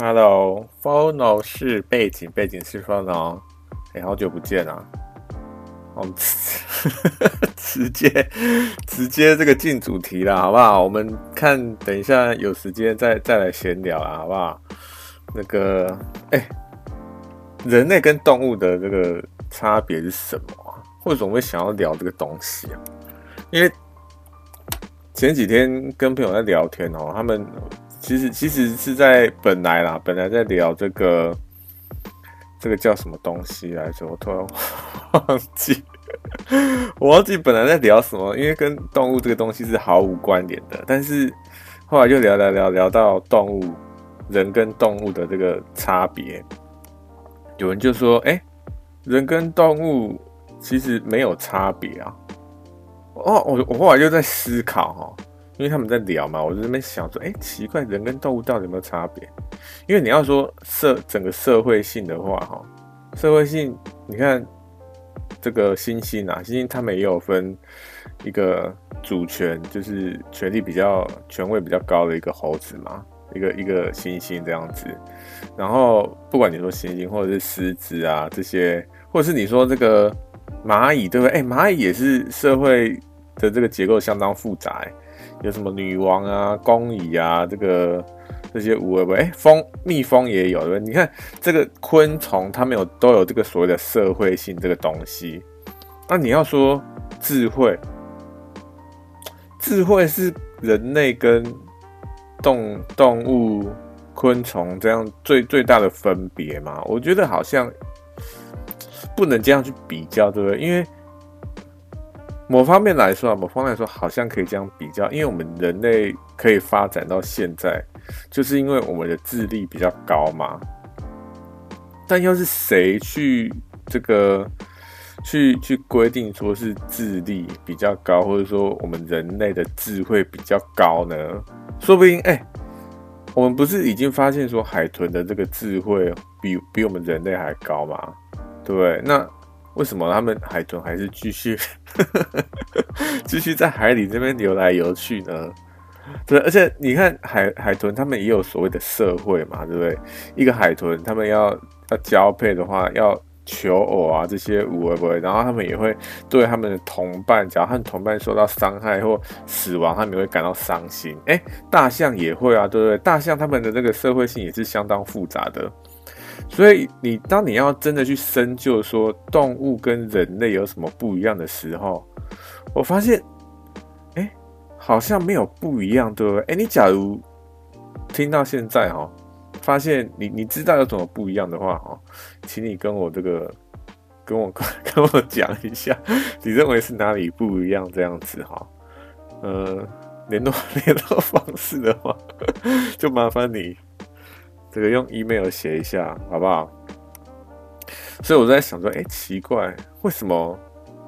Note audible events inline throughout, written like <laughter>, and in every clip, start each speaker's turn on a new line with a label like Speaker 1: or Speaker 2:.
Speaker 1: Hello，Phono 是背景，背景是 Phono。哎，好久不见啊！我们 <laughs> 直接直接这个进主题了，好不好？我们看，等一下有时间再再来闲聊啊，好不好？那个，哎，人类跟动物的这个差别是什么啊？为什么会想要聊这个东西啊？因为前几天跟朋友在聊天哦，他们。其实其实是在本来啦，本来在聊这个这个叫什么东西来着？我突然忘记，<laughs> 我忘记本来在聊什么，因为跟动物这个东西是毫无关联的。但是后来就聊聊聊聊到动物，人跟动物的这个差别。有人就说：“哎，人跟动物其实没有差别啊。”哦，我我后来就在思考哈。因为他们在聊嘛，我就在那边想说，哎，奇怪，人跟动物到底有没有差别？因为你要说社整个社会性的话，哈，社会性，你看这个猩猩啊，猩猩他们也有分一个主权，就是权力比较权位比较高的一个猴子嘛，一个一个猩猩这样子。然后不管你说猩猩或者是狮子啊这些，或者是你说这个蚂蚁，对不对？哎，蚂蚁也是社会的这个结构相当复杂，有什么女王啊、工蚁啊，这个这些无为不哎，蜂蜜蜂也有对不对？你看这个昆虫，它们有都有这个所谓的社会性这个东西。那你要说智慧，智慧是人类跟动动物、昆虫这样最最大的分别吗？我觉得好像不能这样去比较，对不对？因为某方面来说啊，某方面来说好像可以这样比较，因为我们人类可以发展到现在，就是因为我们的智力比较高嘛。但又是谁去这个去去规定说是智力比较高，或者说我们人类的智慧比较高呢？说不定哎、我们不是已经发现说海豚的这个智慧比比我们人类还高吗？对不对？那。为什么他们海豚还是继续 <laughs> 继续在海里这边游来游去呢？对，而且你看海海豚，他们也有所谓的社会嘛，对不对？一个海豚，他们要要交配的话，要求偶啊，这些无为不为，然后他们也会对他们的同伴，假如他们同伴受到伤害或死亡，他们也会感到伤心。诶，大象也会啊，对不对？大象他们的这个社会性也是相当复杂的。所以，你当你要真的去深究说动物跟人类有什么不一样的时候，我发现，哎、好像没有不一样，对不对？哎、你假如听到现在哈，发现你你知道有什么不一样的话哈，请你跟我这个跟我 <laughs> 跟我讲一下，<laughs> 你认为是哪里不一样？这样子哈，呃，联络 <laughs> 联络方式的话，就麻烦你。这个用 email 写一下，好不好？所以我在想说，哎，奇怪，为什么？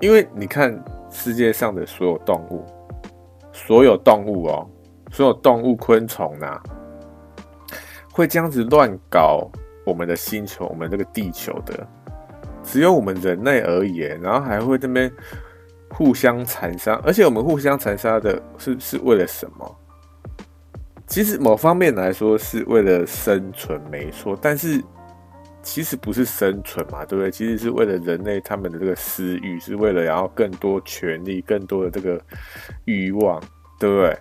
Speaker 1: 因为你看世界上的所有动物，所有动物哦，所有动物、昆虫呐、会这样子乱搞我们的星球，我们这个地球的，只有我们人类而已。然后还会这边互相残杀，而且我们互相残杀的是是为了什么？其实某方面来说是为了生存，没错，但是其实不是生存嘛，对不对？其实是为了人类他们的这个私欲，是为了然后更多权利、更多的这个欲望，对不对？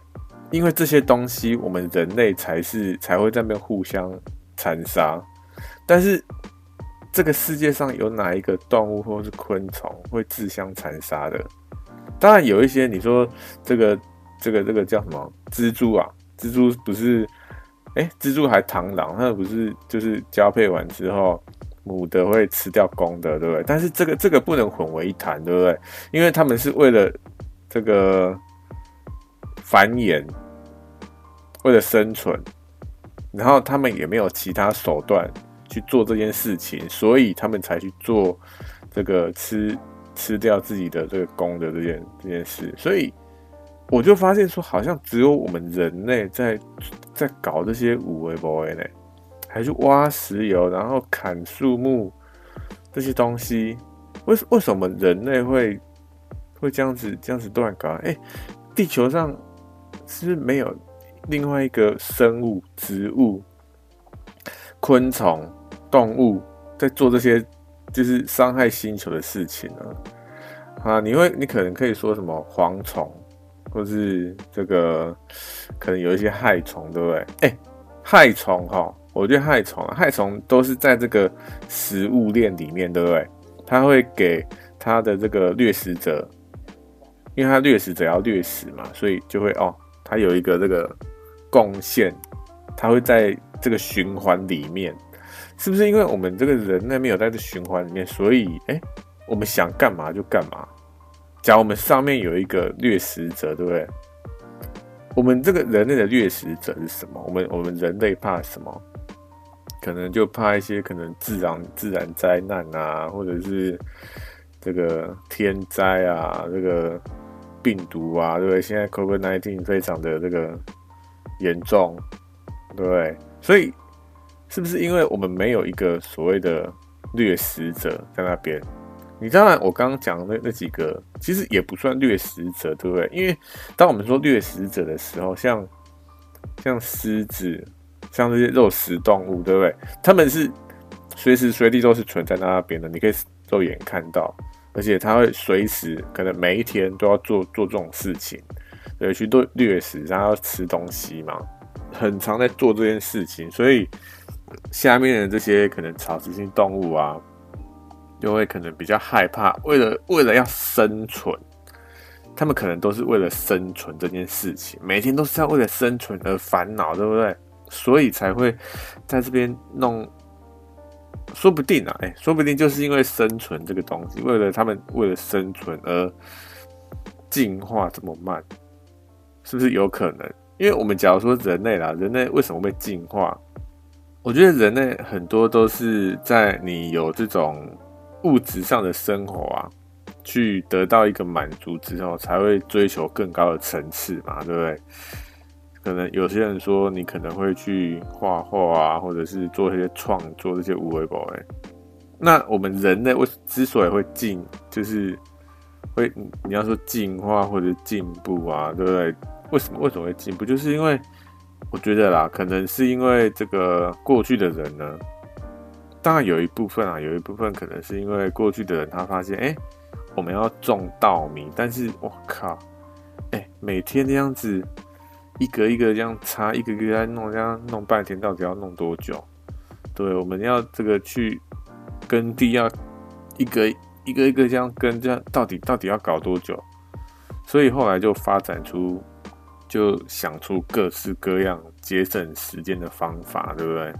Speaker 1: 因为这些东西，我们人类才是才会在那边互相残杀。但是这个世界上有哪一个动物或是昆虫会自相残杀的？当然有一些，你说这个这个这个叫什么蜘蛛啊？蜘蛛不是，哎、蜘蛛还螳螂，那不是就是交配完之后，母的会吃掉公的，对不对？但是这个这个不能混为一谈，对不对？因为他们是为了这个繁衍，为了生存，然后他们也没有其他手段去做这件事情，所以他们才去做这个吃吃掉自己的这个公的这件这件事，所以。我就发现说，好像只有我们人类在在搞这些有的没的呢，还去挖石油，然后砍树木这些东西。为为什么人类会会这样子这样子乱搞？哎，地球上是不是没有另外一个生物植物昆虫、动物在做这些就是伤害星球的事情呢？啊，你会，你可能可以说什么蝗虫，或是这个可能有一些害虫，对不对？哎，害虫哈，我觉得害虫，害虫都是在这个食物链里面，对不对？它会给它的这个掠食者，因为它掠食者要掠食嘛，所以就会哦，它有一个这个贡献，它会在这个循环里面，是不是？因为我们这个人类没有在这循环里面，所以哎。我们想干嘛就干嘛。假如我们上面有一个掠食者，对不对？我们这个人类的掠食者是什么？我们我们人类怕什么？可能就怕一些可能自然自然灾难啊，或者是这个天灾啊，这个病毒啊，对不对？现在 COVID-19 非常的这个严重，对不对？所以是不是因为我们没有一个所谓的掠食者在那边？你当然，我刚刚讲的那那几个其实也不算掠食者，对不对？因为当我们说掠食者的时候，像像狮子，像这些肉食动物，对不对？他们是随时随地都是存在那边的，你可以肉眼看到，而且他会随时可能每一天都要做做这种事情，对，去做掠食，然后要吃东西嘛，很常在做这件事情，所以下面的这些可能草食性动物啊。就会可能比较害怕，为了为了要生存，他们可能都是为了生存这件事情，每天都是要为了生存而烦恼，对不对？所以才会在这边弄，说不定啊，哎，说不定就是因为生存这个东西，为了他们为了生存而进化这么慢，是不是有可能？因为我们假如说人类啦，人类为什么会进化？我觉得人类很多都是在你有这种。物质上的生活啊，去得到一个满足之后，才会追求更高的层次嘛，对不对？可能有些人说，你可能会去画画啊，或者是做一些创作这些无为宝哎。那我们人类为之所以会进，就是会你要说进化或者进步啊，对不对？为什么为什么会进步？就是因为我觉得啦，可能是因为这个过去的人呢。当然有一部分啊，有一部分可能是因为过去的人他发现，哎、我们要种稻米，但是我靠，哎、每天这样子一个一个这样插，一个一个在弄，这样弄半天，到底要弄多久？对，我们要这个去耕地，要一个一个一个这样耕，这样到底到底要搞多久？所以后来就发展出，就想出各式各样节省时间的方法，对不对？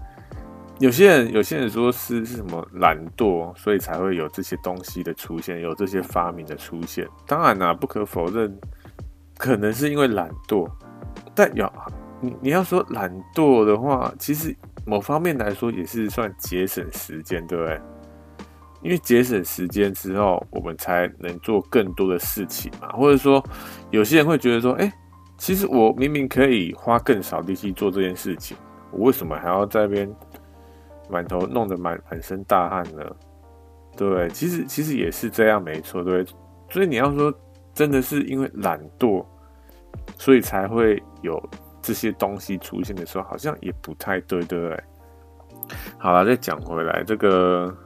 Speaker 1: 有些人，有些人说是是什么懒惰，所以才会有这些东西的出现，有这些发明的出现。当然啦、不可否认，可能是因为懒惰。但有你你要说懒惰的话，其实某方面来说也是算节省时间，对不对？因为节省时间之后，我们才能做更多的事情嘛。或者说，有些人会觉得说，哎、其实我明明可以花更少力气做这件事情，我为什么还要在那边？满头弄得满满身大汗了，对，其实其实也是这样，没错，对。所以你要说真的是因为懒惰，所以才会有这些东西出现的时候，好像也不太对，对不对？好了，再讲回来，这个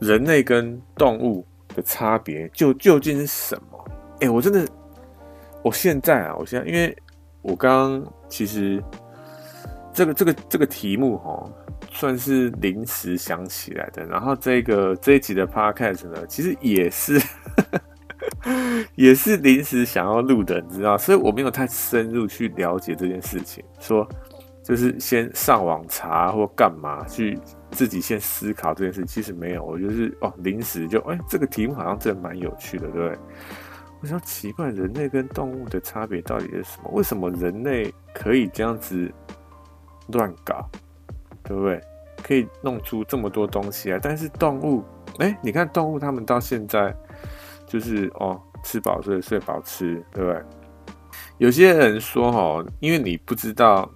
Speaker 1: 人类跟动物的差别就究竟是什么？哎、我真的，我现在啊，我现在，因为我刚刚其实这个这个这个题目哈。算是临时想起来的，然后这个这一集的 podcast 呢，其实也是 <laughs> 也是临时想要录的，你知道，所以我没有太深入去了解这件事情，说就是先上网查或干嘛去自己先思考这件事，其实没有，我就是哦临时就哎、这个题目好像真的蛮有趣的，对不对？我想奇怪，人类跟动物的差别到底是什么？为什么人类可以这样子乱搞？对不对？可以弄出这么多东西来，但是动物，哎，你看动物，它们到现在就是哦，吃饱睡，睡饱吃，对不对？有些人说哦，因为你不知道，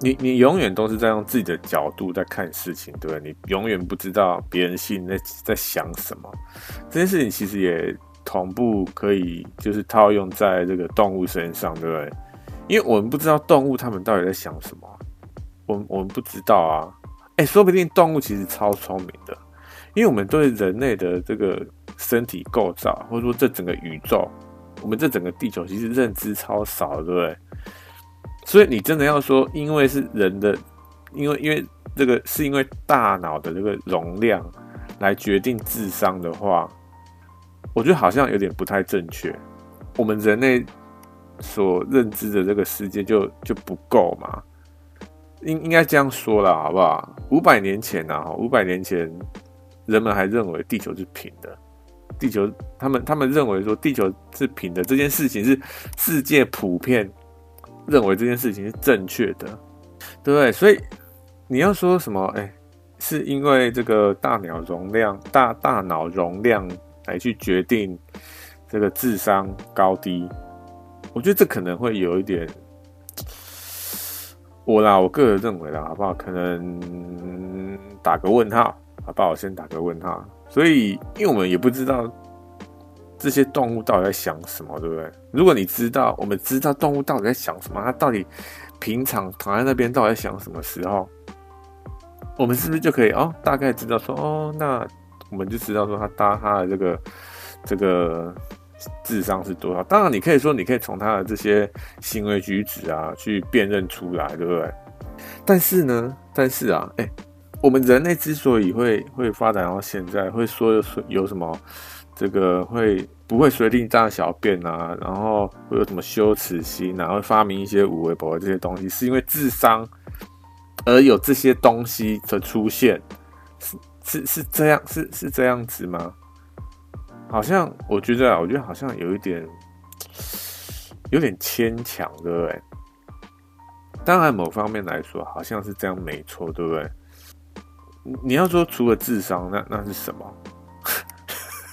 Speaker 1: 你你永远都是在用自己的角度在看事情，对不对？你永远不知道别人心里在在想什么。这件事情其实也同步可以就是套用在这个动物身上，对不对？因为我们不知道动物它们到底在想什么。我们我们不知道啊，哎，说不定动物其实超聪明的，因为我们对人类的这个身体构造，或者说这整个宇宙，我们这整个地球其实认知超少，对不对？所以你真的要说，因为是人的，因为因为这个是因为大脑的这个容量来决定智商的话，我觉得好像有点不太正确。我们人类所认知的这个世界就就不够嘛？应应该这样说啦，好不好？五百年前啊，五百年前人们还认为地球是平的，地球他们他们认为说地球是平的这件事情是世界普遍认为这件事情是正确的，对不对？所以你要说什么？哎、是因为这个大脑容量大大脑容量来去决定。这个智商高低，我觉得这可能会有一点，我啦，我个人认为啦，好不好？可能打个问号，好不好？我先打个问号。所以，因为我们也不知道这些动物到底在想什么，对不对？如果你知道，我们知道动物到底在想什么，它到底平常躺在那边到底在想什么时候，我们是不是就可以哦，大概知道说哦，那我们就知道说它搭它的这个这个。智商是多少？当然，你可以说，你可以从他的这些行为举止啊，去辨认出来，对不对？但是呢，但是啊，哎、我们人类之所以会会发展到现在，会说有有什么这个会不会随地大小便啊，然后会有什么羞耻心啊，会发明一些无微博这些东西，是因为智商而有这些东西的出现，是是是这样，是是这样子吗？好像我觉得，我觉得好像有一点，有点牵强，对不对？当然，某方面来说，好像是这样，没错，对不对？你要说除了智商，那那是什么？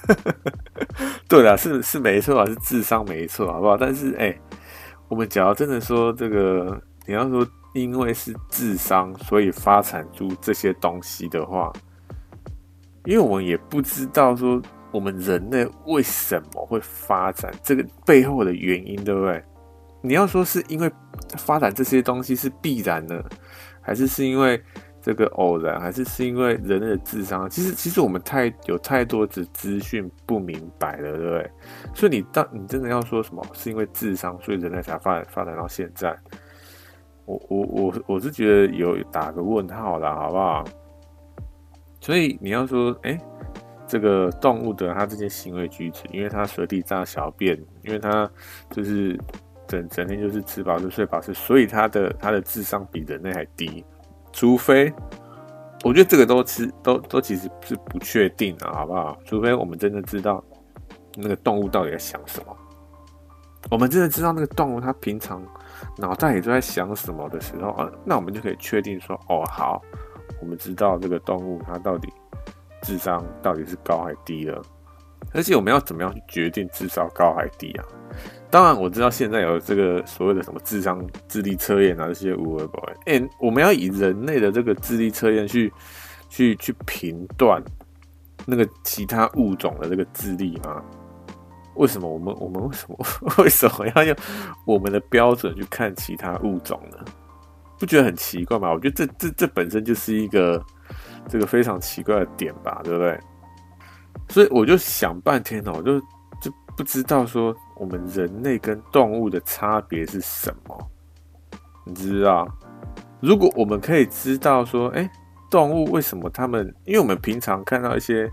Speaker 1: <laughs> 对啦，是是没错啊，是智商没错，好不好？但是，哎、我们假如真的说这个，你要说因为是智商，所以发展出这些东西的话，因为我们也不知道说。我们人类为什么会发展？这个背后的原因，对不对？你要说是因为发展这些东西是必然的，还是是因为这个偶然，还是是因为人类的智商？其实，其实我们太有太多的资讯不明白了，对不对？所以你当你真的要说什么是因为智商，所以人类才发展发展到现在？我我我我是觉得有打个问号啦，好不好？所以你要说，哎。这个动物的它这些行为举止，因为它随地大小便，因为它就是整整天就是吃饱就睡饱，是所以它的它的智商比人类还低。除非，我觉得这个都其都都其实是不确定的，好不好？除非我们真的知道那个动物到底在想什么，我们真的知道那个动物它平常脑袋里都在想什么的时候啊，那我们就可以确定说，哦，好，我们知道这个动物它到底。智商到底是高还低了？而且我们要怎么样去决定智商高还低啊？当然我知道现在有这个所谓的什么智商智力测验啊，这些无谓不哎，我们要以人类的这个智力测验去去去评断那个其他物种的这个智力吗？为什么我们我们为什么 <laughs> 为什么要用我们的标准去看其他物种呢？不觉得很奇怪吗？我觉得这这这本身就是一个。这个非常奇怪的点吧，对不对？所以我就想半天哦，我就就不知道说我们人类跟动物的差别是什么。你知道，如果我们可以知道说，哎，动物为什么他们？因为我们平常看到一些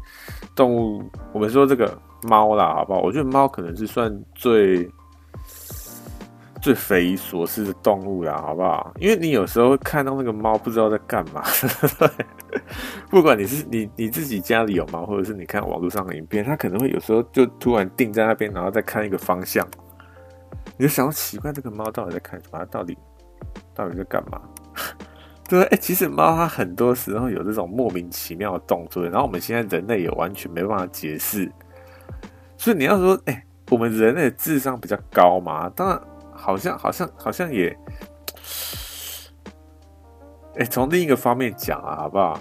Speaker 1: 动物，我们说这个猫啦，好不好？我觉得猫可能是算最。最匪夷所思的动物啦，好不好？因为你有时候会看到那个猫不知道在干嘛，<laughs> 不管你是你你自己家里有猫，或者是你看网络上的影片，它可能会有时候就突然定在那边，然后再看一个方向，你就想要奇怪这个猫到底在看什么，它到底到底在干嘛？对，哎、其实猫它很多时候有这种莫名其妙的动作，然后我们现在人类也完全没办法解释。所以你要说，哎、我们人类智商比较高嘛？当然。好像好像好像也，哎，从另一个方面讲啊，好不好？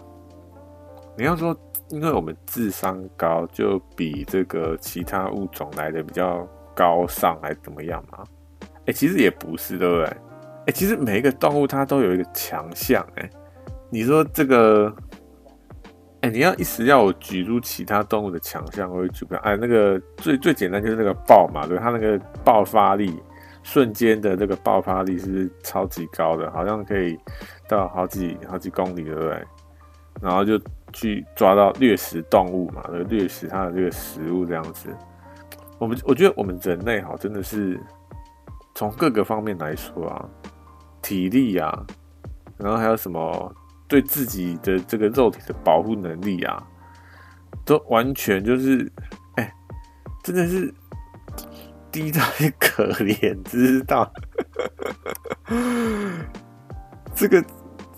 Speaker 1: 你要说，因为我们智商高，就比这个其他物种来的比较高尚，还怎么样嘛？哎，其实也不是，对不对？哎，其实每一个动物它都有一个强项，哎，你说这个，哎、你要一时要我举出其他动物的强项，我会举个，哎，那个最最简单就是那个豹嘛，对，它那个爆发力，瞬间的这个爆发力是超级高的，好像可以到好几好几公里，对不对？然后就去抓到掠食动物嘛，掠食它的这个食物这样子。我们我觉得我们人类哈，真的是从各个方面来说啊，体力啊，然后还有什么对自己的这个肉体的保护能力啊，都完全就是，哎、真的是低到可怜，知道？<laughs> 这个。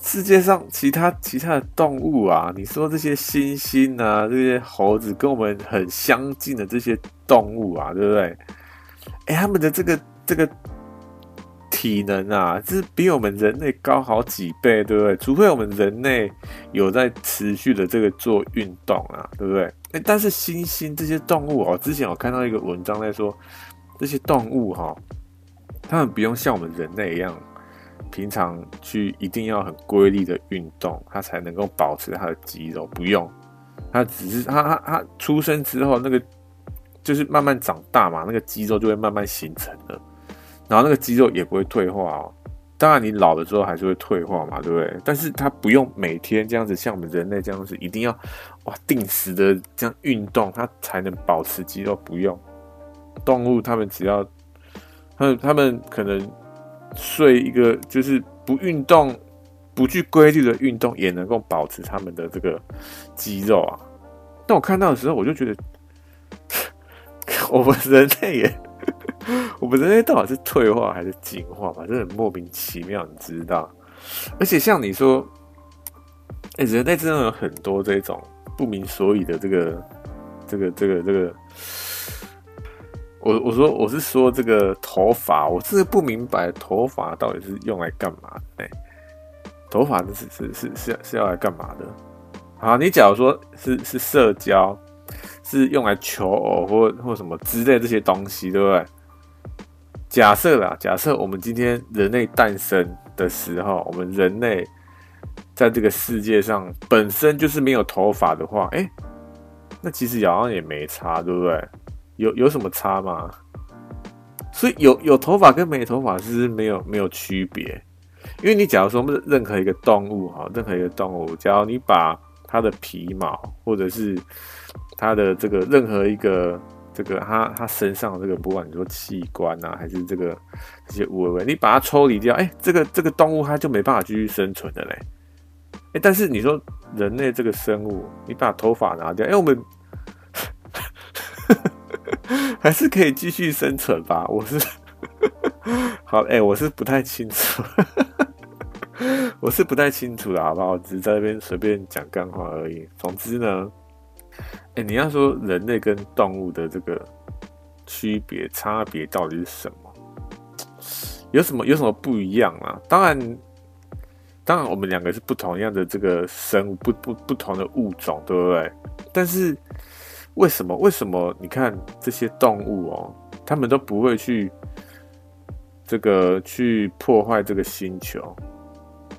Speaker 1: 世界上其他其他的动物啊，你说这些猩猩啊，这些猴子跟我们很相近的这些动物啊，对不对？哎、他们的这个这个体能啊，是比我们人类高好几倍，对不对？除非我们人类有在持续的这个做运动啊，对不对？哎、但是猩猩这些动物哦，之前我看到一个文章在说，这些动物哈，它们不用像我们人类一样。平常去一定要很规律的运动，它才能够保持它的肌肉。不用，它只是它它它出生之后那个就是慢慢长大嘛，那个肌肉就会慢慢形成了，然后那个肌肉也不会退化哦。当然你老了之后还是会退化嘛，对不对？但是它不用每天这样子，像我们人类这样子，一定要哇定时的这样运动，它才能保持肌肉。不用，动物他们只要他们他们可能。睡一个就是不运动、不具规律的运动，也能够保持他们的这个肌肉啊。但我看到的时候，我就觉得，<laughs> 我们人类也，<laughs> 我们人类到底是退化还是进化嘛？真的很莫名其妙，你知道？而且像你说，哎、人类真的有很多这种不明所以的这个、这个、这个、这个。我我说我是说这个头发，我真的不明白头发到底是用来干嘛的？欸，头发是是是是是要来干嘛的？好，你假如说是是社交，是用来求偶或或什么之类这些东西，对不对？假设啦，假设我们今天人类诞生的时候，我们人类在这个世界上本身就是没有头发的话，哎，那其实好像也没差，对不对？有有什么差吗？所以有有头发跟没头发是没有没有区别，因为你假如说任何一个动物哈，任何一个动物，假如你把它的皮毛或者是它的这个任何一个这个它它身上这个不管你说器官啊还是这个这些部位，你把它抽离掉，哎，这个这个动物它就没办法继续生存的嘞。哎，但是你说人类这个生物，你把头发拿掉，哎，我们。<laughs> 还是可以继续生存吧。我是 <laughs> 好哎、我是不太清楚，<laughs> 我是不太清楚的，好不好？我只是在那边随便讲干话而已。总之呢，哎、你要说人类跟动物的这个区别差别到底是什么？有什么有什么不一样啊？当然，当然，我们两个是不同样的这个生物，不不不同的物种，对不对？但是。为什么？为什么？你看这些动物哦，他们都不会去这个去破坏这个星球，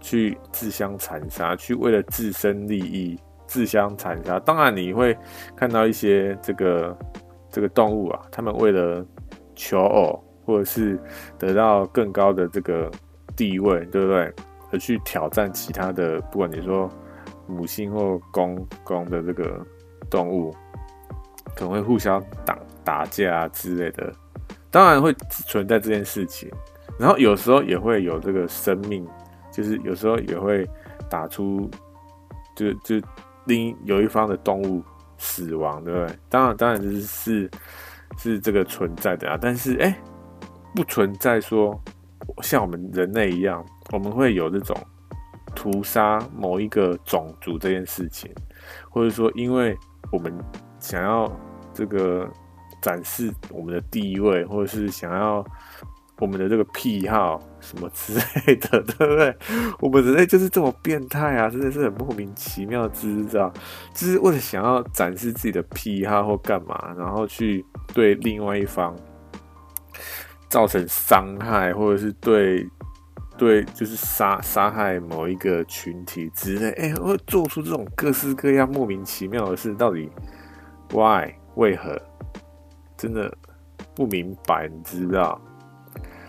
Speaker 1: 去自相残杀，去为了自身利益自相残杀。当然，你会看到一些这个这个动物啊，他们为了求偶或者是得到更高的这个地位，对不对？而去挑战其他的，不管你说母性或公公的这个动物。可能会互相打打架啊之类的，当然会存在这件事情。然后有时候也会有这个生命，就是有时候也会打出，就就另有一方的动物死亡，对不对？当然，当然就是是是这个存在的啊。但是哎，不存在说像我们人类一样，我们会有这种屠杀某一个种族这件事情，或者说因为我们。想要这个展示我们的地位，或者是想要我们的这个癖好什么之类的，<laughs> 对不对？我们人类就是这么变态啊，真的是很莫名其妙，知道？就是为了想要展示自己的癖好或干嘛，然后去对另外一方造成伤害，或者是对对，就是杀杀害某一个群体之类，哎，会做出这种各式各样莫名其妙的事，到底 why 为何？真的不明白，你知道？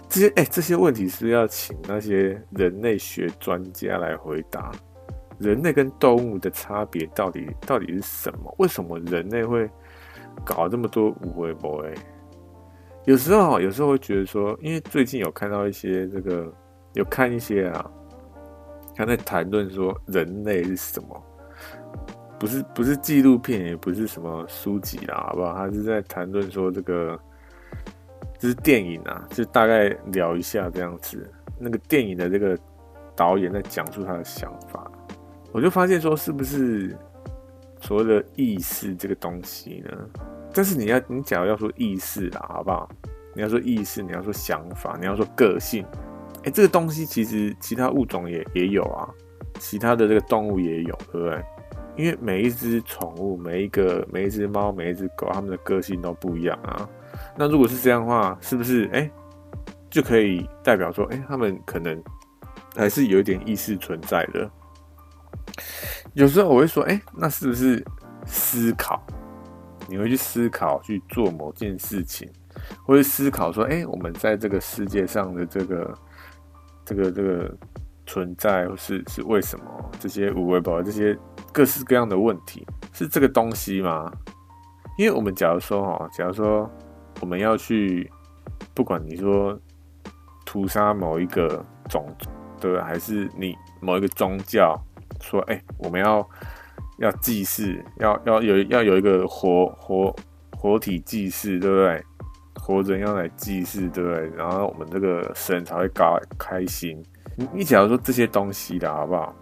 Speaker 1: 这些哎，这些问题是要请那些人类学专家来回答。人类跟动物的差别到底到底是什么？为什么人类会搞这么多有的没的？有时候，有时候会觉得说，因为最近有看到一些这个，有看一些啊，他在谈论说人类是什么？不是不是纪录片，也不是什么书籍啦，好不好？他是在谈论说这个，这是电影啊，就大概聊一下这样子。那个电影的这个导演在讲述他的想法。我就发现说，是不是所谓的意识这个东西呢？但是你要，你假如要说意识啦，好不好？你要说意识，你要说想法，你要说个性，哎、这个东西其实其他物种也也有啊，其他的这个动物也有，对不对？因为每一只宠物，每一个每一只猫，每一只狗，它们的个性都不一样啊。那如果是这样的话，是不是哎、就可以代表说，哎、欸，它们可能还是有一点意识存在的？有时候我会说，哎、那是不是思考？你会去思考去做某件事情，或者思考说，哎、我们在这个世界上的这个、这个、这个存在，是是为什么？这些无为宝，这些各式各样的问题，是这个东西吗？因为我们假如说，哈，假如说我们要去，不管你说屠杀某一个种族，对，还是你某一个宗教。说，哎、我们要要祭祀，要要有要有一个活活活体祭祀，对不对？活人要来祭祀，对不对？然后我们这个神才会高开心。你你假如说这些东西的好不好？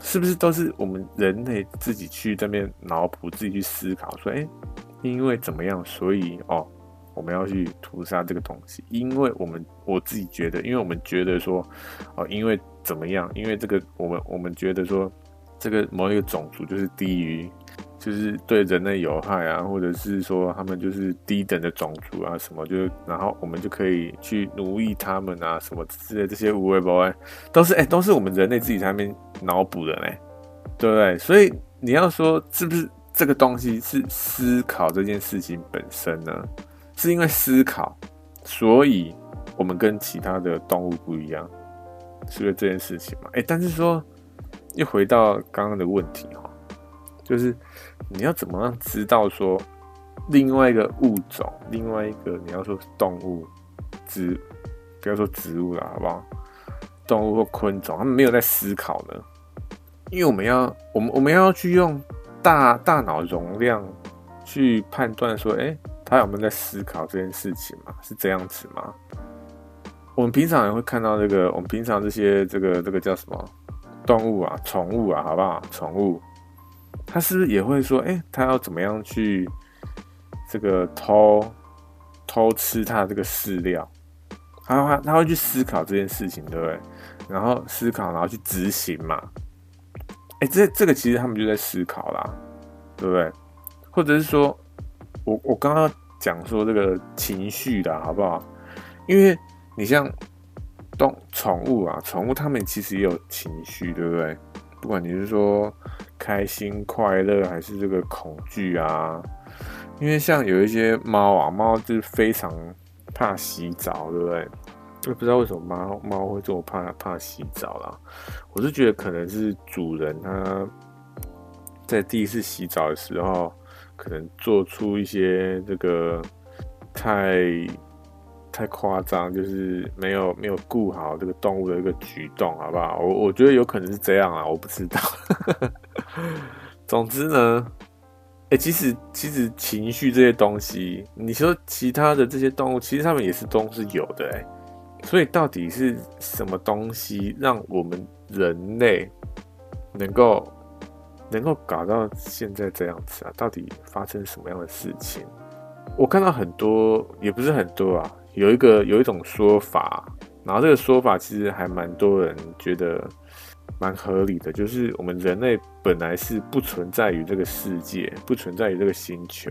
Speaker 1: 是不是都是我们人类自己去这边脑补，自己去思考？说，哎、因为怎么样，所以哦，我们要去屠杀这个东西？因为我们我自己觉得，因为我们觉得说，哦，因为怎么样？因为这个我们我们觉得说。这个某一个种族就是低于，就是对人类有害啊，或者是说他们就是低等的种族啊，什么就然后我们就可以去奴役他们啊，什么之类这些无谓不谓，都是哎，都是我们人类自己在那边脑补的嘞，对不对？所以你要说是不是这个东西是思考这件事情本身呢？是因为思考，所以我们跟其他的动物不一样，是因为这件事情嘛？哎，但是说。又回到刚刚的问题哈，就是你要怎么样知道说另外一个物种，另外一个你要说动物、植，不要说植物了，好不好？动物或昆虫，他们没有在思考呢？因为我们要，我们我们要去用大大脑容量去判断说，哎，他有没有在思考这件事情嘛？是这样子吗？我们平常也会看到这个，我们平常这些这个这个叫什么？动物啊，宠物啊，好不好？宠物，他是不是也会说，哎、欸，它要怎么样去这个偷偷吃他这个饲料？他他他会去思考这件事情，对不对？然后思考，然后去执行嘛。哎、这这个其实他们就在思考啦，对不对？或者是说，我我刚刚讲说这个情绪的好不好？因为你像。动宠物啊，宠物它们其实也有情绪，对不对？不管你是说开心、快乐，还是这个恐惧啊。因为像有一些猫啊，猫就是非常怕洗澡，对不对？我不知道为什么猫猫会这么怕怕洗澡啦。我是觉得可能是主人他在第一次洗澡的时候，可能做出一些这个太。太夸张，就是没有没有顾好这个动物的一个举动，好不好？我我觉得有可能是这样啊，我不知道。<laughs> 总之呢，哎、其实其实情绪这些东西，你说其他的这些动物，其实他们也是都是有的哎。所以到底是什么东西让我们人类能够能够搞到现在这样子啊？到底发生什么样的事情？我看到很多，也不是很多啊。有一个有一种说法，然后这个说法其实还蛮多人觉得蛮合理的，就是我们人类本来是不存在于这个世界，不存在于这个星球，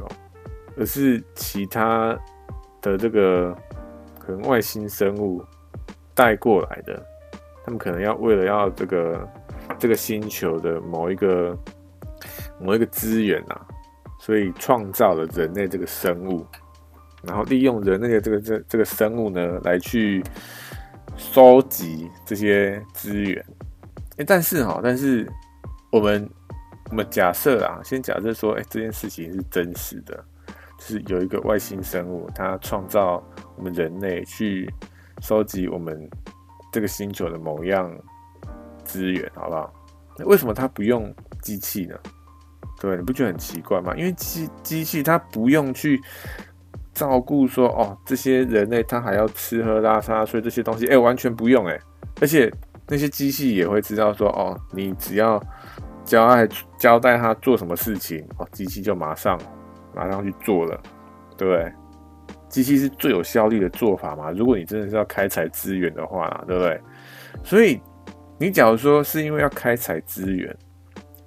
Speaker 1: 而是其他的这个可能外星生物带过来的，他们可能要为了要这个这个星球的某一个某一个资源啊，所以创造了人类这个生物，然后利用人类的这个这这个生物呢，来去收集这些资源。哎，但是哈，但是我们我们假设啊，先假设说，哎，这件事情是真实的，就是有一个外星生物，它创造我们人类去收集我们。这个星球的某样资源，好不好？那为什么它不用机器呢？对，你不觉得很奇怪吗？因为机机器它不用去照顾说，哦，这些人类他还要吃喝拉撒，所以这些东西，哎，完全不用，哎，而且那些机器也会知道说，哦，你只要交代交代他做什么事情，哦，机器就马上马上去做了，对不对？机器是最有效率的做法嘛？如果你真的是要开采资源的话，对不对？所以你假如说是因为要开采资源，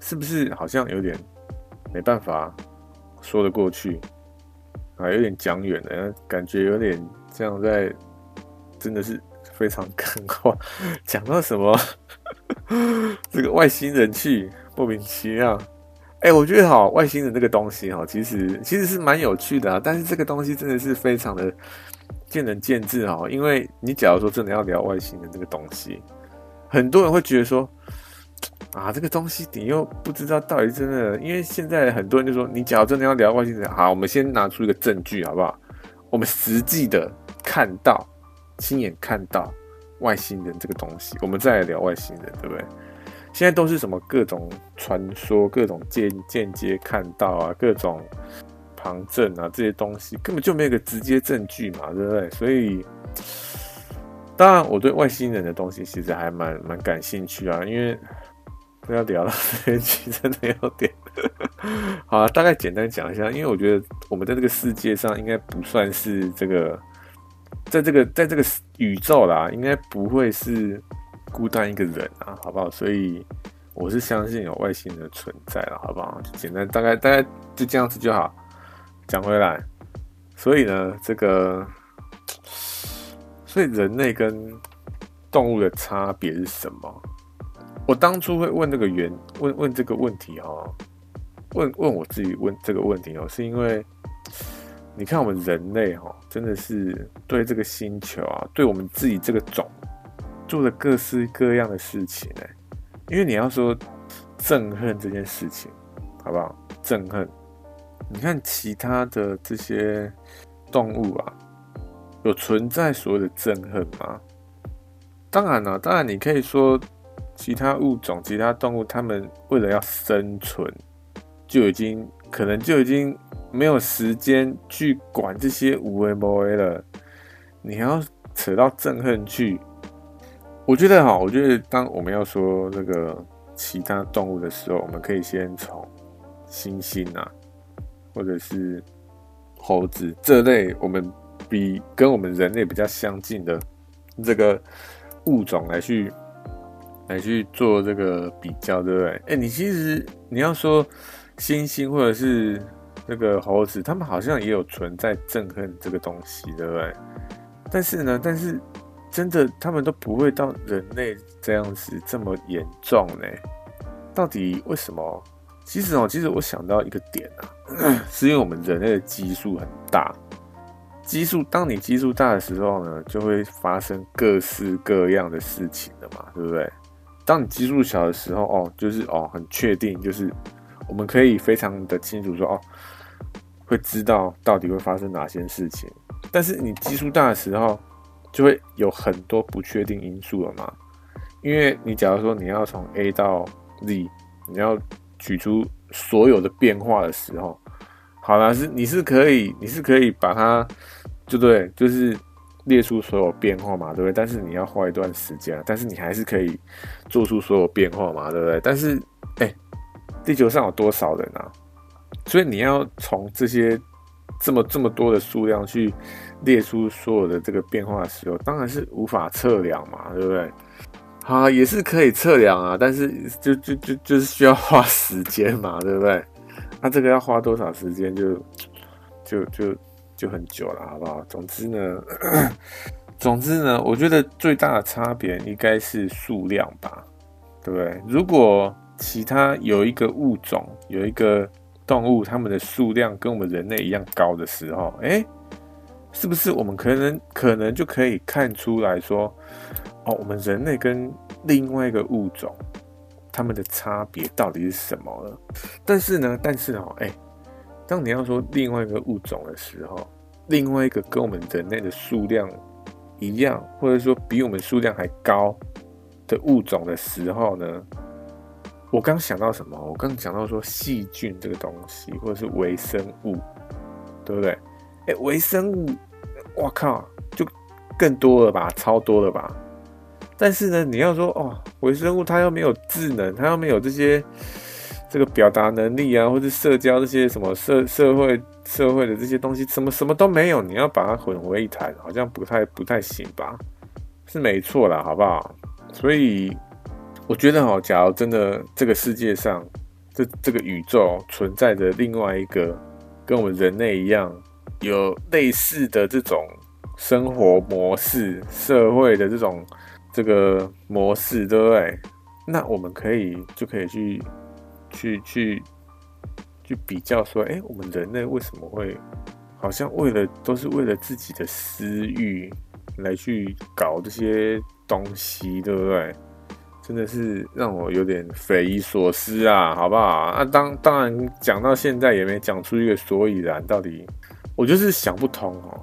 Speaker 1: 是不是好像有点没办法说得过去啊？有点讲远了，感觉有点这样在，真的是非常干话，讲到什么这个外星人去莫名其妙。哎、我觉得哈，外星人这个东西哈，其实其实是蛮有趣的啊。但是这个东西真的是非常的见仁见智哈。因为你假如说真的要聊外星人这个东西，很多人会觉得说啊，这个东西你又不知道到底真的。因为现在很多人就说，你假如真的要聊外星人，好，我们先拿出一个证据好不好？我们实际的看到、亲眼看到外星人这个东西，我们再来聊外星人，对不对？现在都是什么各种传说，各种间间接看到啊，各种旁证啊，这些东西根本就没有个直接证据嘛，对不对？所以，当然我对外星人的东西其实还蛮蛮感兴趣啊，因为不要聊了，这期真的有点 <laughs> 好，大概简单讲一下，因为我觉得我们在这个世界上应该不算是这个，在这个在这个宇宙啦，应该不会是。孤单一个人啊，好不好？所以我是相信有外星人的存在了，好不好？就简单，大概大概就这样子就好。讲回来，所以呢，这个，所以人类跟动物的差别是什么？我当初会问这个原问问这个问题哈，问问我自己问这个问题哦，是因为你看我们人类哈，真的是对这个星球啊，对我们自己这个种。做了各式各样的事情呢，因为你要说憎恨这件事情，好不好？憎恨，你看其他的这些动物啊，有存在所谓的憎恨吗？当然了，当然你可以说其他物种、其他动物，他们为了要生存，就已经可能就已经没有时间去管这些有的没的了。你还要扯到憎恨去？我觉得哈，我觉得当我们要说那个其他动物的时候，我们可以先从猩猩啊，或者是猴子这类我们比跟我们人类比较相近的这个物种来去来去做这个比较，对不对？哎，你其实你要说猩猩或者是那个猴子，他们好像也有存在憎恨这个东西，对不对？但是呢，但是。真的，他们都不会到人类这样子这么严重呢？到底为什么？其实哦，其实我想到一个点啊，<clears throat> 是因为我们人类的基数很大。基数，当你基数大的时候呢，就会发生各式各样的事情了嘛，对不对？当你基数小的时候，哦，就是哦，很确定，就是我们可以非常的清楚说，哦，会知道到底会发生哪些事情。但是你基数大的时候，就会有很多不确定因素了嘛，因为你假如说你要从 A 到 Z，你要取出所有的变化的时候，好啦，是你是可以，你是可以把它，就对，就是列出所有变化嘛，对不对？但是你要花一段时间，但是你还是可以做出所有变化嘛，对不对？但是，哎，地球上有多少人啊？所以你要从这些。这么这么多的数量去列出所有的这个变化的时候，当然是无法测量嘛，对不对？啊，也是可以测量啊，但是就就就就是需要花时间嘛，对不对？那这个要花多少时间就就就就很久了，好不好？总之呢，<coughs> 总之呢，我觉得最大的差别应该是数量吧，对不对？如果其他有一个物种，有一个动物，它们的数量跟我们人类一样高的时候，诶，是不是我们可能可能就可以看出来说，哦，我们人类跟另外一个物种，它们的差别到底是什么了？但是呢，但是哦，诶，当你要说另外一个物种的时候，另外一个跟我们人类的数量一样，或者说比我们数量还高的物种的时候呢，我刚想到什么？我刚讲到说细菌这个东西，或者是微生物，对不对？哎，微生物，我靠，就更多了吧，超多了吧？但是呢，你要说哦，微生物它又没有智能，它又没有这些。这个表达能力啊，或者社交这些什么社社会社会的这些东西，什么什么都没有，你要把它混为一谈，好像不太不太行吧？是没错啦，好不好？所以我觉得哈，假如真的这个世界上，这这个宇宙存在着另外一个跟我们人类一样有类似的这种生活模式、社会的这种这个模式，对不对？那我们可以就可以去。去去去比较说，哎，我们人类为什么会好像为了都是为了自己的私欲来去搞这些东西，对不对？真的是让我有点匪夷所思啊，好不好？啊，当当然讲到现在也没讲出一个所以然，到底我就是想不通哦。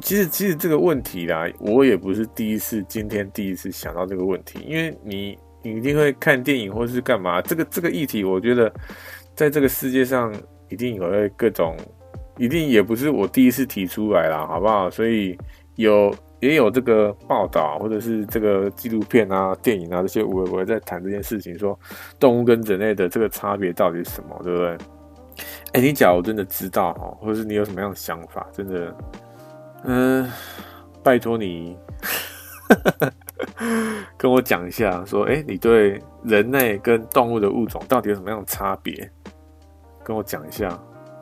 Speaker 1: 其实其实这个问题啦，我也不是第一次，今天第一次想到这个问题，因为你。你一定会看电影或是干嘛？这个这个议题，我觉得在这个世界上一定有各种，一定也不是我第一次提出来啦，好不好？所以有也有这个报道，或者是这个纪录片啊、电影啊这些，我我在谈这件事情，说动物跟人类的这个差别到底是什么，对不对？哎，你假如真的知道哦，或者是你有什么样的想法，真的，嗯，拜托你。<laughs> 跟我讲一下，说，哎，你对人类跟动物的物种到底有什么样的差别？跟我讲一下，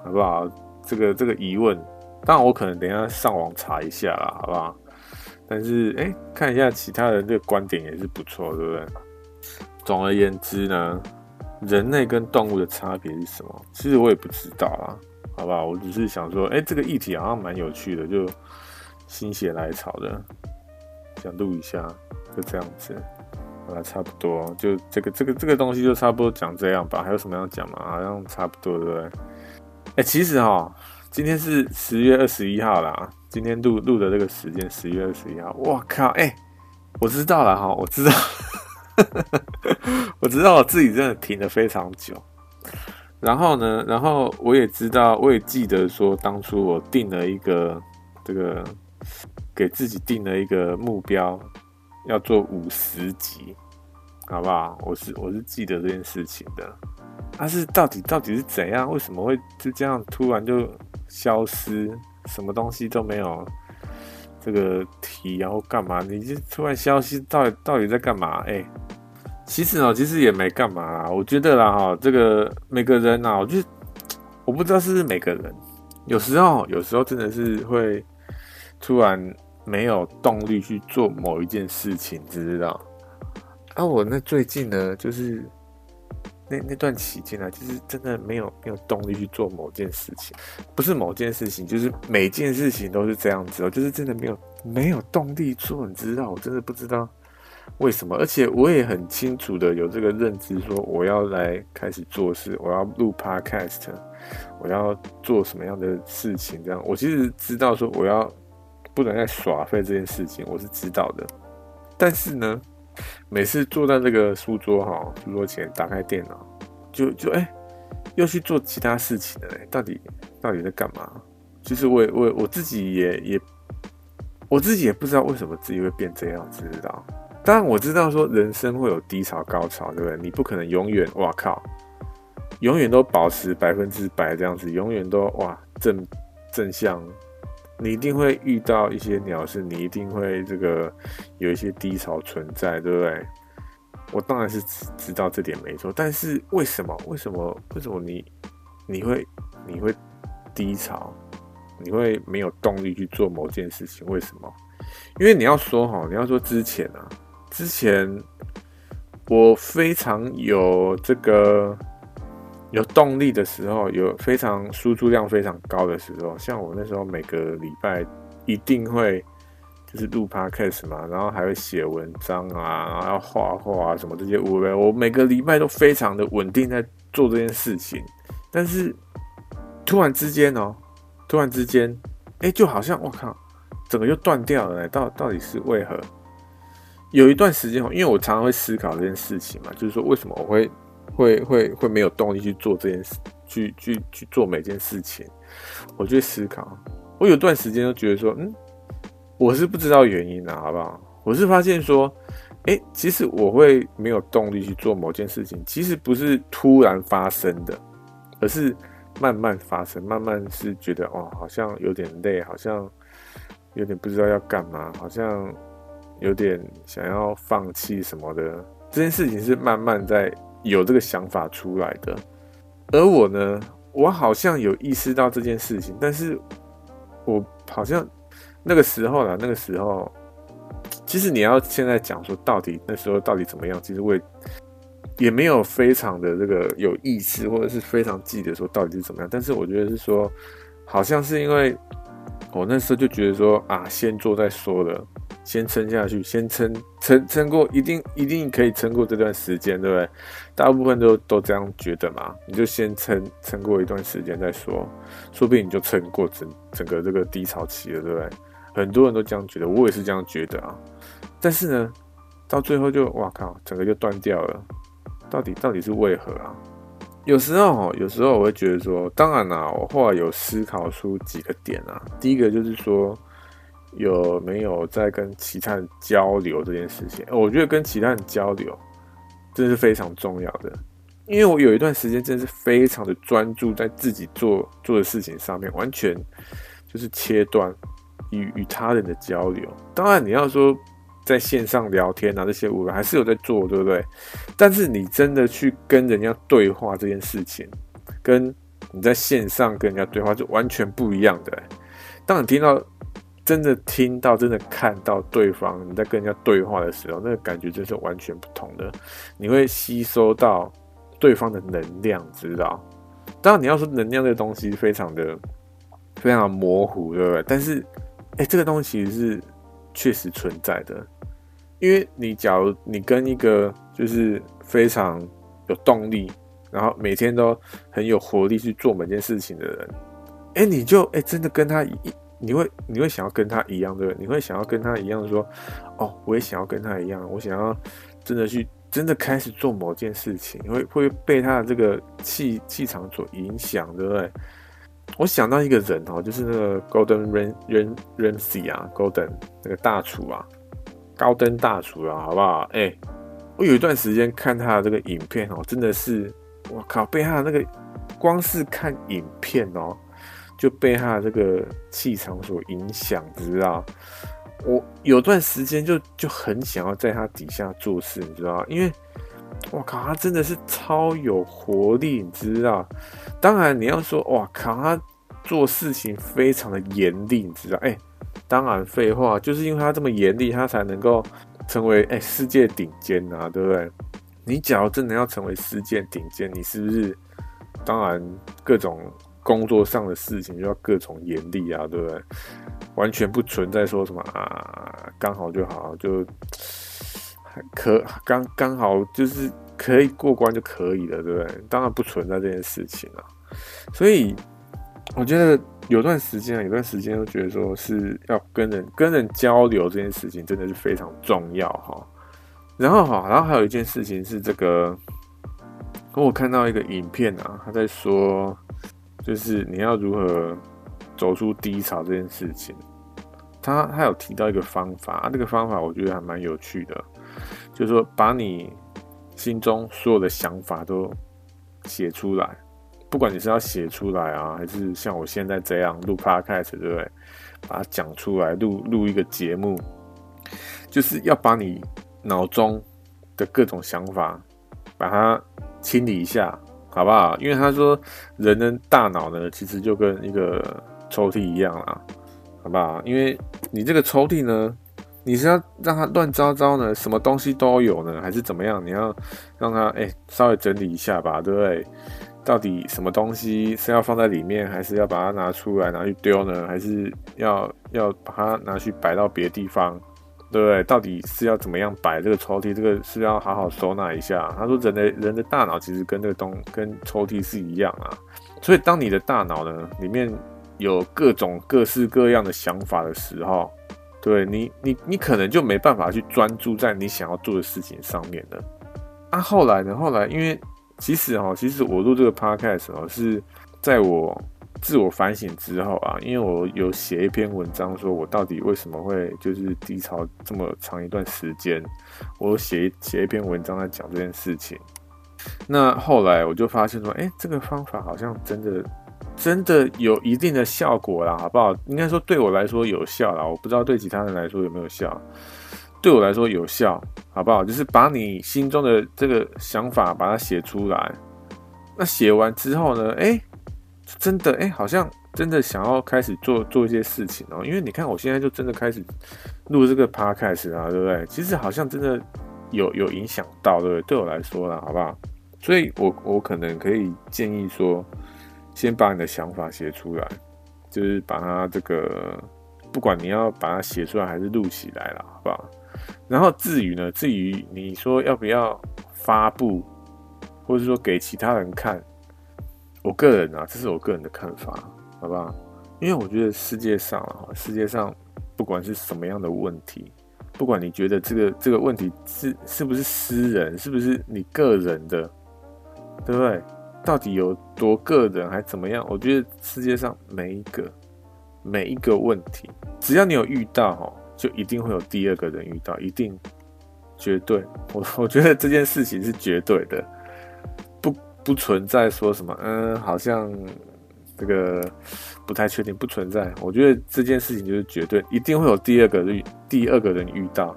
Speaker 1: 好不好？这个这个疑问，当然我可能等一下上网查一下啦，好不好？但是，哎，看一下其他人这个观点也是不错，对不对？总而言之呢，人类跟动物的差别是什么？其实我也不知道啦，好不好？我只是想说，哎，这个议题好像蛮有趣的，就心血来潮的。想录一下，就这样子，好了，差不多，就这个这个这个东西就差不多讲这样吧。还有什么要讲吗？好像差不多，对不对？哎、其实哈，今天是十月二十一号啦。今天录录的这个时间，十月二十一号。我靠，哎、我知道了哈，我知道，<laughs> 我知道我自己真的停了非常久。然后呢，然后我也知道，我也记得说，当初我定了一个这个。给自己定了一个目标，要做五十集，好不好？我是我是记得这件事情的。但是到底到底是怎样？为什么会就这样突然就消失？什么东西都没有这个题，然后干嘛？你就突然消失到底到底在干嘛？哎，其实呢，其实也没干嘛啦。我觉得啦，哈，这个每个人啊，我就我不知道是不是每个人，有时候有时候真的是会。突然没有动力去做某一件事情，知不知道？啊，我那最近呢，就是那那段期间呢，就是真的没有没有动力去做某件事情，不是某件事情，就是每件事情都是这样子哦，就是真的没有没有动力做，你知道？我真的不知道为什么，而且我也很清楚的有这个认知，说我要来开始做事，我要录 podcast，我要做什么样的事情，这样，我其实知道说我要。不能再耍废这件事情，我是知道的。但是呢，每次坐在这个书桌哈，书桌前打开电脑，就就哎、又去做其他事情了嘞。到底到底在干嘛？其实我我我自己也也，我自己也不知道为什么自己会变这样子，知道？当然我知道说人生会有低潮高潮，对不对？你不可能永远哇靠，永远都保持百分之百这样子，永远都哇正正向。你一定会遇到一些鸟事，你一定会这个有一些低潮存在，对不对？我当然是知道这点没错，但是为什么？为什么？为什么你你会你会低潮？你会没有动力去做某件事情？为什么？因为你要说哈，你要说之前啊，之前我非常有这个有动力的时候，有非常输出量非常高的时候，像我那时候每个礼拜一定会就是录 podcast 嘛，然后还会写文章啊，然后画画啊什么这些，我我每个礼拜都非常的稳定在做这件事情，但是突然之间哦，突然之间，哎，就好像我靠。整个就断掉了，到到底是为何？有一段时间，因为我常常会思考这件事情嘛，就是说为什么我会会会会没有动力去做这件事，去去去做每件事情，我就思考。我有段时间都觉得说，嗯，我是不知道原因的，好不好？我是发现说，哎，其实我会没有动力去做某件事情，其实不是突然发生的，而是慢慢发生，慢慢是觉得哦，好像有点累，好像。有点不知道要干嘛，好像有点想要放弃什么的。这件事情是慢慢在有这个想法出来的。而我呢，我好像有意识到这件事情，但是我好像那个时候啦，那个时候，其实你要现在讲说到底那时候到底怎么样，其实我也，也没有非常的这个有意识，或者是非常记得说到底是怎么样。但是我觉得是说，好像是因为。我那时候就觉得说啊，先做再说了，先撑下去，先撑撑撑过，一定一定可以撑过这段时间，对不对？大部分都都这样觉得嘛，你就先撑撑过一段时间再说，说不定你就撑过整整个这个低潮期了，对不对？很多人都这样觉得，我也是这样觉得啊。但是呢，到最后就哇靠，整个就断掉了，到底到底是为何啊？有时候，有时候我会觉得说，当然啦，我后来有思考出几个点啊。第一个就是说，有没有在跟其他人交流这件事情？我觉得跟其他人交流，真的是非常重要的。因为我有一段时间真的是非常的专注在自己做做的事情上面，完全就是切断与与他人的交流。当然，你要说。在线上聊天啊，这些我还是有在做，对不对？但是你真的去跟人家对话这件事情，跟你在线上跟人家对话就完全不一样的。当你听到、真的听到、真的看到对方你在跟人家对话的时候，那个感觉真是完全不同的。你会吸收到对方的能量，知道？当然，你要说能量这个东西非常的、非常模糊，对不对？但是，哎，这个东西是确实存在的。因为你假如你跟一个就是非常有动力，然后每天都很有活力去做每件事情的人，哎，你就哎真的跟他一，你会你会想要跟他一样，对不对？你会想要跟他一样说，哦，我也想要跟他一样，我想要真的去真的开始做某件事情，会会被他的这个气气场所影响，对不对？我想到一个人哦，就是那个 Gordon Ramsay 啊 Golden 那个大厨啊。高登大厨啊，好不好？哎、我有一段时间看他的这个影片哦，真的是，我靠，被他的那个光是看影片哦，就被他的这个气场所影响，知道？我有段时间就就很想要在他底下做事，你知道？因为我靠，他真的是超有活力，你知道？当然你要说，哇靠，他做事情非常的严厉，你知道？哎、当然，废话，就是因为他这么严厉，他才能够成为哎、世界顶尖啊，对不对？你假如真的要成为世界顶尖，你是不是？当然，各种工作上的事情就要各种严厉啊，对不对？完全不存在说什么啊，刚好就好，就可刚刚好就是可以过关就可以了，对不对？当然不存在这件事情啊，所以我觉得。有段时间啊，有段时间，都觉得说是要跟人跟人交流这件事情真的是非常重要哈。然后哈，然后还有一件事情是这个，我看到一个影片啊，他在说，就是你要如何走出低潮这件事情。他他有提到一个方法，啊，这个方法我觉得还蛮有趣的，就是说把你心中所有的想法都写出来。不管你是要写出来啊，还是像我现在这样录 podcast，对不对？把它讲出来，录录一个节目，就是要把你脑中的各种想法，把它清理一下，好不好？因为他说人的大脑呢，其实就跟一个抽屉一样啦，好不好？因为你这个抽屉呢，你是要让它乱糟糟呢，什么东西都有呢，还是怎么样？你要让它哎、稍微整理一下吧，对不对？到底什么东西是要放在里面，还是要把它拿出来拿去丢呢？还是要要把它拿去摆到别的地方，对不对？到底是要怎么样摆这个抽屉？这个是要好好收纳一下。他说人的人的大脑其实跟这个东跟抽屉是一样啊，所以当你的大脑呢里面有各种各式各样的想法的时候。对你，你你可能就没办法去专注在你想要做的事情上面了。啊，后来呢？后来因为其实哈，其实我录这个 podcast 哦，是在我自我反省之后啊，因为我有写一篇文章，说我到底为什么会就是低潮这么长一段时间，我写写一篇文章在讲这件事情。那后来我就发现说，哎，这个方法好像真的。真的有一定的效果啦，好不好？应该说对我来说有效啦，我不知道对其他人来说有没有效。对我来说有效，好不好？就是把你心中的这个想法把它写出来。那写完之后呢？哎，真的哎，好像真的想要开始做做一些事情哦。因为你看，我现在就真的开始录这个 podcast 啊，对不对？其实好像真的有有影响到，对不对？对我来说啦，好不好？所以我我可能可以建议说。先把你的想法写出来，就是把它这个，不管你要把它写出来还是录起来了，好不好？然后至于呢，至于你说要不要发布，或者说给其他人看，我个人啊，这是我个人的看法，好不好？因为我觉得世界上啊，世界上不管是什么样的问题，不管你觉得这个这个问题是是不是私人，是不是你个人的，对不对？到底有多个人还怎么样？我觉得世界上每一个每一个问题，只要你有遇到哈，就一定会有第二个人遇到，一定绝对。我我觉得这件事情是绝对的，不存在说什么嗯，好像这个不太确定，不存在。我觉得这件事情就是绝对，一定会有第二个遇第二个人遇到。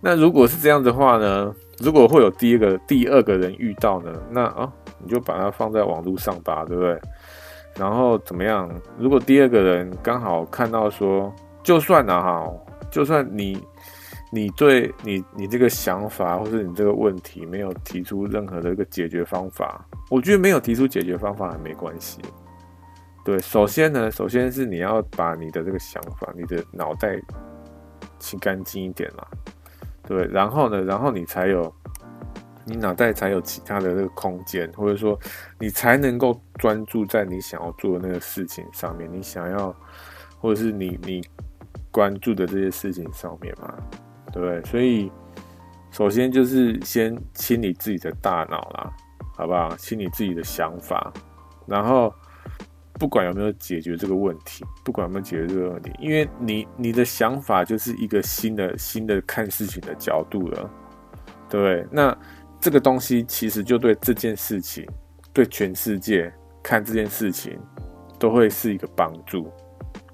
Speaker 1: 那如果是这样的话呢？如果会有第一个第二个人遇到呢？那啊。哦你就把它放在网络上吧，对不对？然后怎么样？如果第二个人刚好看到说，就算了哈，就算你你对你你这个想法或者你这个问题没有提出任何的一个解决方法，我觉得没有提出解决方法还没关系。对，首先呢，首先是你要把你的这个想法，你的脑袋清干净一点嘛，对，然后呢，然后你才有。你脑袋才有其他的那个空间，或者说你才能够专注在你想要做的那个事情上面，你想要，或者是你你关注的这些事情上面嘛，对不对？所以首先就是先清理自己的大脑啦，好不好？清理自己的想法，然后不管有没有解决这个问题，不管有没有解决这个问题，因为你你的想法就是一个新的新的看事情的角度了，对不对？那这个东西其实就对这件事情，对全世界看这件事情，都会是一个帮助。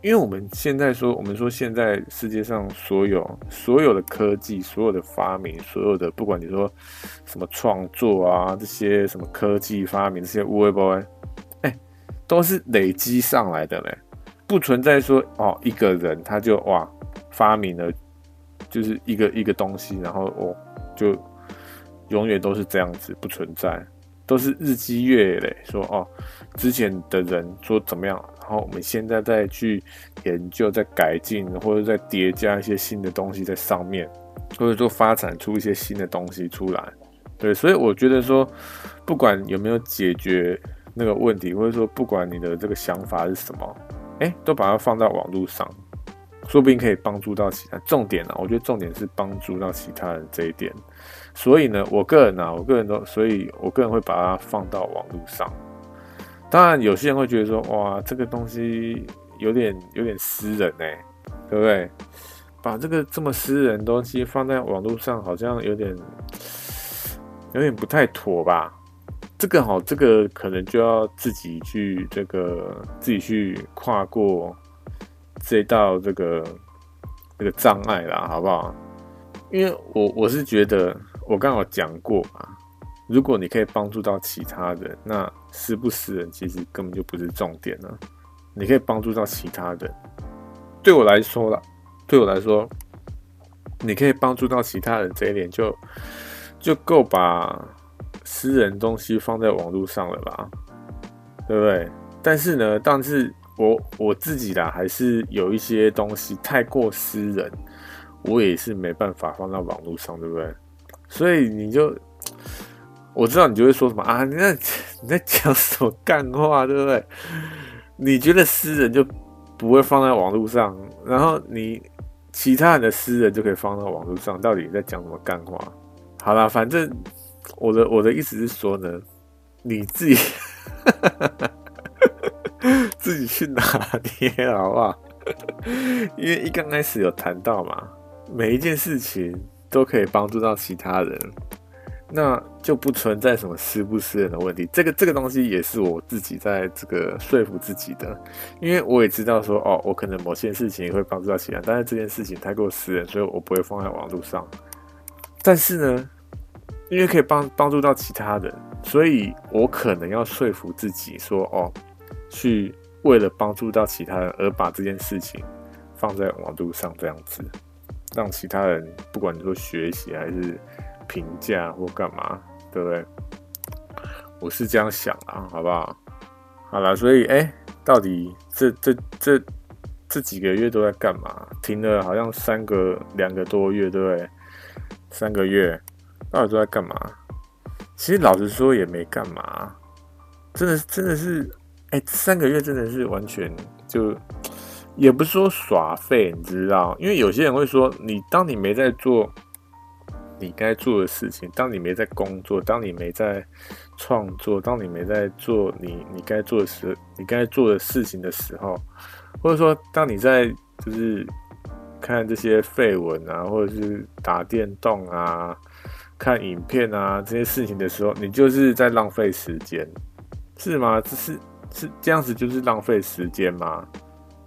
Speaker 1: 因为我们现在说，我们说现在世界上所有所有的科技、所有的发明、所有的不管你说什么创作啊，这些什么科技发明，这些乌龟波，哎，都是累积上来的嘞，不存在说哦一个人他就哇发明了就是一个一个东西，然后哦就。永远都是这样子，不存在，都是日积月累。说哦，之前的人说怎么样，然后我们现在再去研究、再改进，或者再叠加一些新的东西在上面，或者说发展出一些新的东西出来。对，所以我觉得说，不管有没有解决那个问题，或者说不管你的这个想法是什么，哎，都把它放到网络上，说不定可以帮助到其他。重点呢，我觉得重点是帮助到其他人这一点。所以呢，我个人呢、我个人都，所以我个人会把它放到网络上。当然，有些人会觉得说，哇，这个东西有点有点私人呢、对不对？把这个这么私人的东西放在网络上，好像有点有点不太妥吧？这个好，这个可能就要自己去这个自己去跨过这道这个这个障碍啦，好不好？因为我我是觉得。我刚好讲过嘛，如果你可以帮助到其他人，那私不私人其实根本就不是重点了。你可以帮助到其他人，对我来说啦，对我来说，你可以帮助到其他人这一点就就够把私人东西放在网络上了吧，对不对？但是呢，但是我我自己啦，还是有一些东西太过私人，我也是没办法放到网络上，对不对？所以你就我知道你就会说什么啊？你在你在讲什么干话，对不对？你觉得私人就不会放在网络上，然后你其他人的私人就可以放到网络上，到底在讲什么干话？好啦，反正我的我的意思是说呢，你自己 <laughs> 自己去拿捏好不好？因为一刚开始有谈到嘛，每一件事情都可以帮助到其他人。那就不存在什么私不私人的问题，这个这个东西也是我自己在这个说服自己的，因为我也知道说哦，我可能某些事情会帮助到其他人，但是这件事情太过私人，所以我不会放在网络上。但是呢，因为可以帮帮助到其他人，所以我可能要说服自己说哦，去为了帮助到其他人而把这件事情放在网络上，这样子让其他人不管你说学习还是。评价或干嘛，对不对？我是这样想啊，好不好？好了，所以哎、到底这这这这几个月都在干嘛？停了好像三个两个多月，对不对？三个月到底都在干嘛？其实老实说也没干嘛，真的真的是哎、三个月真的是完全就也不是说耍废，你知道？因为有些人会说，你当你没在做。你该做的事情，当你没在工作，当你没在创作，当你没在做你你该做的事，你该做的事情的时候，或者说当你在就是看这些废文啊，或者是打电动啊、看影片啊这些事情的时候，你就是在浪费时间，是吗？这是是这样子，就是浪费时间吗？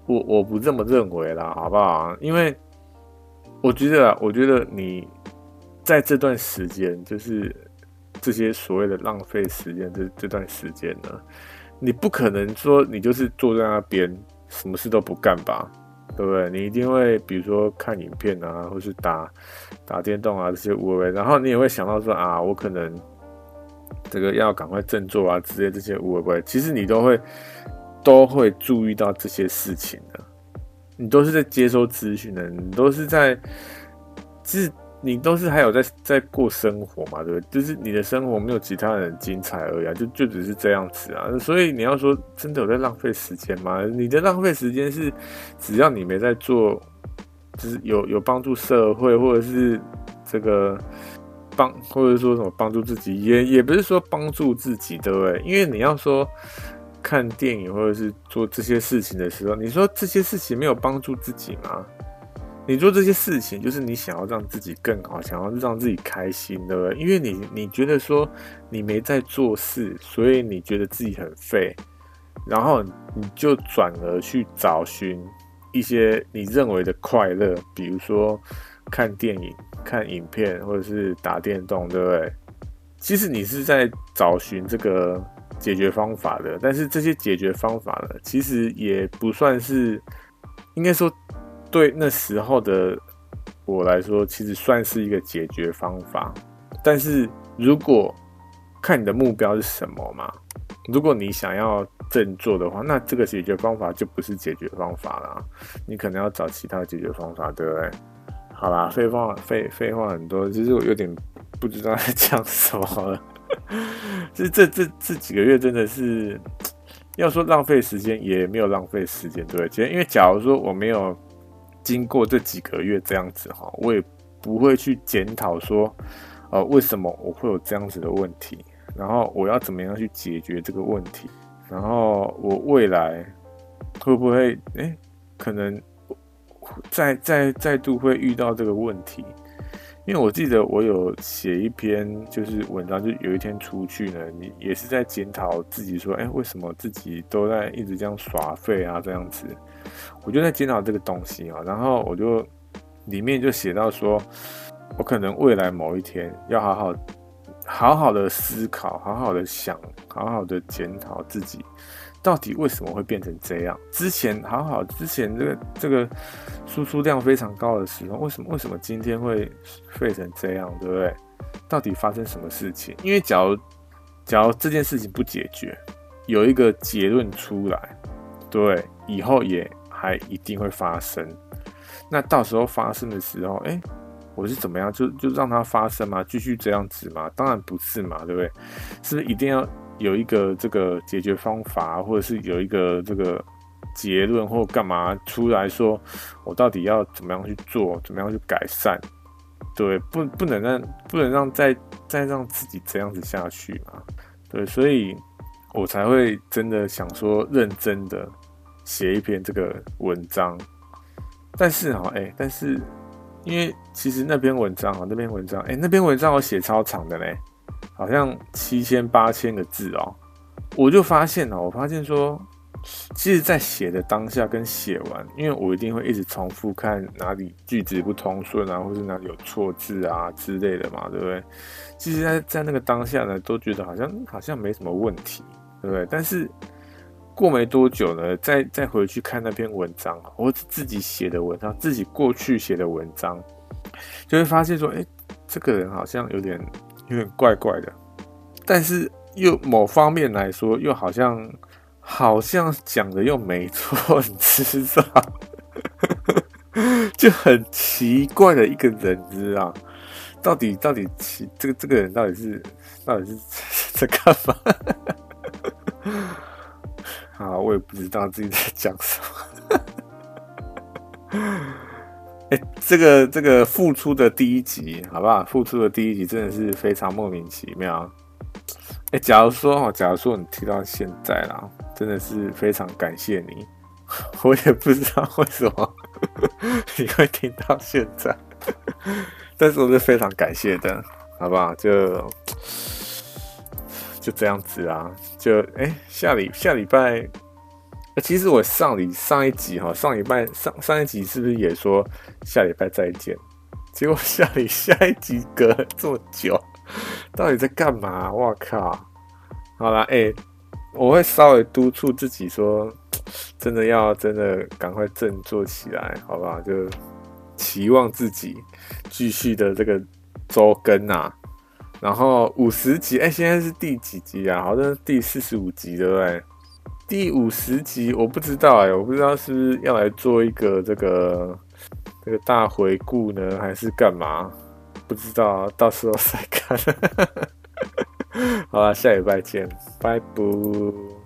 Speaker 1: 我我不这么认为啦，好不好？因为我觉得，我觉得你。在这段时间，就是这些所谓的浪费时间，这这段时间呢，你不可能说你就是坐在那边什么事都不干吧，对不对？你一定会比如说看影片啊，或是打打电动啊这些无谓，然后你也会想到说啊，我可能这个要赶快振作啊之类这些无谓，其实你都会都会注意到这些事情的，你都是在接收资讯的，你都是在其实。你都是还有在在过生活嘛，对不对？就是你的生活没有其他人精彩而已啊，就就只是这样子啊。所以你要说真的有在浪费时间吗？你的浪费时间是只要你没在做，就是有有帮助社会或者是这个帮，或者说什么帮助自己，也也不是说帮助自己，对不对？因为你要说看电影或者是做这些事情的时候，你说这些事情没有帮助自己吗？你做这些事情，就是你想要让自己更好，想要让自己开心，对不对？因为你你觉得说你没在做事，所以你觉得自己很废，然后你就转而去找寻一些你认为的快乐，比如说看电影、看影片，或者是打电动，对不对？其实你是在找寻这个解决方法的，但是这些解决方法呢，其实也不算是，应该说。对那时候的我来说，其实算是一个解决方法。但是如果看你的目标是什么嘛，如果你想要振作的话，那这个解决方法就不是解决方法了。你可能要找其他解决方法，对不对？好啦，废话废废话很多，其实我有点不知道 <laughs> 在讲什么了。这这这这几个月真的是要说浪费时间，也没有浪费时间，对不对？因为假如说我没有。经过这几个月这样子哈，我也不会去检讨说，呃，为什么我会有这样子的问题，然后我要怎么样去解决这个问题，然后我未来会不会，诶，可能再再再度会遇到这个问题，因为我记得我有写一篇就是文章，就有一天出去呢，你也是在检讨自己说，诶，为什么自己都在一直这样耍废啊，这样子。我就在检讨这个东西啊，然后我就里面就写到说，我可能未来某一天要好好好好的思考，好好的想，好好的检讨自己，到底为什么会变成这样？之前好好，之前这个这个输出量非常高的时候，为什么为什么今天会废成这样？对不对？到底发生什么事情？因为假如假如这件事情不解决，有一个结论出来，对，以后也还一定会发生。那到时候发生的时候，哎、我是怎么样？就就让它发生吗？继续这样子吗？当然不是嘛，对不对？是不是一定要有一个这个解决方法，或者是有一个这个结论或干嘛出来说，我到底要怎么样去做，怎么样去改善？对，不不能让不能让再再让自己这样子下去嘛？对，所以我才会真的想说，认真的写一篇这个文章。但是哈，哎，但是因为其实那篇文章啊，那篇文章，哎，那篇文章我写超长的嘞，好像七千八千个字哦。我就发现了，我发现说，其实，在写的当下跟写完，因为我一定会一直重复看哪里句子不通顺啊，或是哪里有错字啊之类的嘛，对不对？其实在，在在那个当下呢，都觉得好像好像没什么问题，对不对？但是。过没多久呢，再再回去看那篇文章，我自己写的文章，自己过去写的文章，就会发现说，哎，这个人好像有点有点怪怪的，但是又某方面来说，又好像好像讲的又没错，你知道？<laughs> 就很奇怪的一个人，知道？到底到底奇这个这个人到底是到底是 <laughs> 在干嘛？<laughs> 啊，我也不知道自己在讲什么。哎、这个这个复出的第一集，好不好？复出的第一集真的是非常莫名其妙。哎、假如说哈，假如说你听到现在啦，真的是非常感谢你。<laughs> 我也不知道为什么 <laughs> 你会听到现在，<laughs> 但是我是非常感谢的，好不好？就。就这样子啊，就哎、下礼下礼拜，其实我上礼上一集哈，上礼拜上上一集是不是也说下礼拜再见？结果下礼 <laughs> 下一集隔了这么久，到底在干嘛？我靠！好啦，哎、我会稍微督促自己说，真的要真的赶快振作起来，好不好？就期望自己继续的这个周更啊。然后五十集，哎，现在是第几集啊？好像是第四十五集，对不对？第五十集我不知道哎，我不知道是不是要来做一个这个这个大回顾呢，还是干嘛？不知道，到时候再看。<laughs> 好了，下礼拜见，拜拜。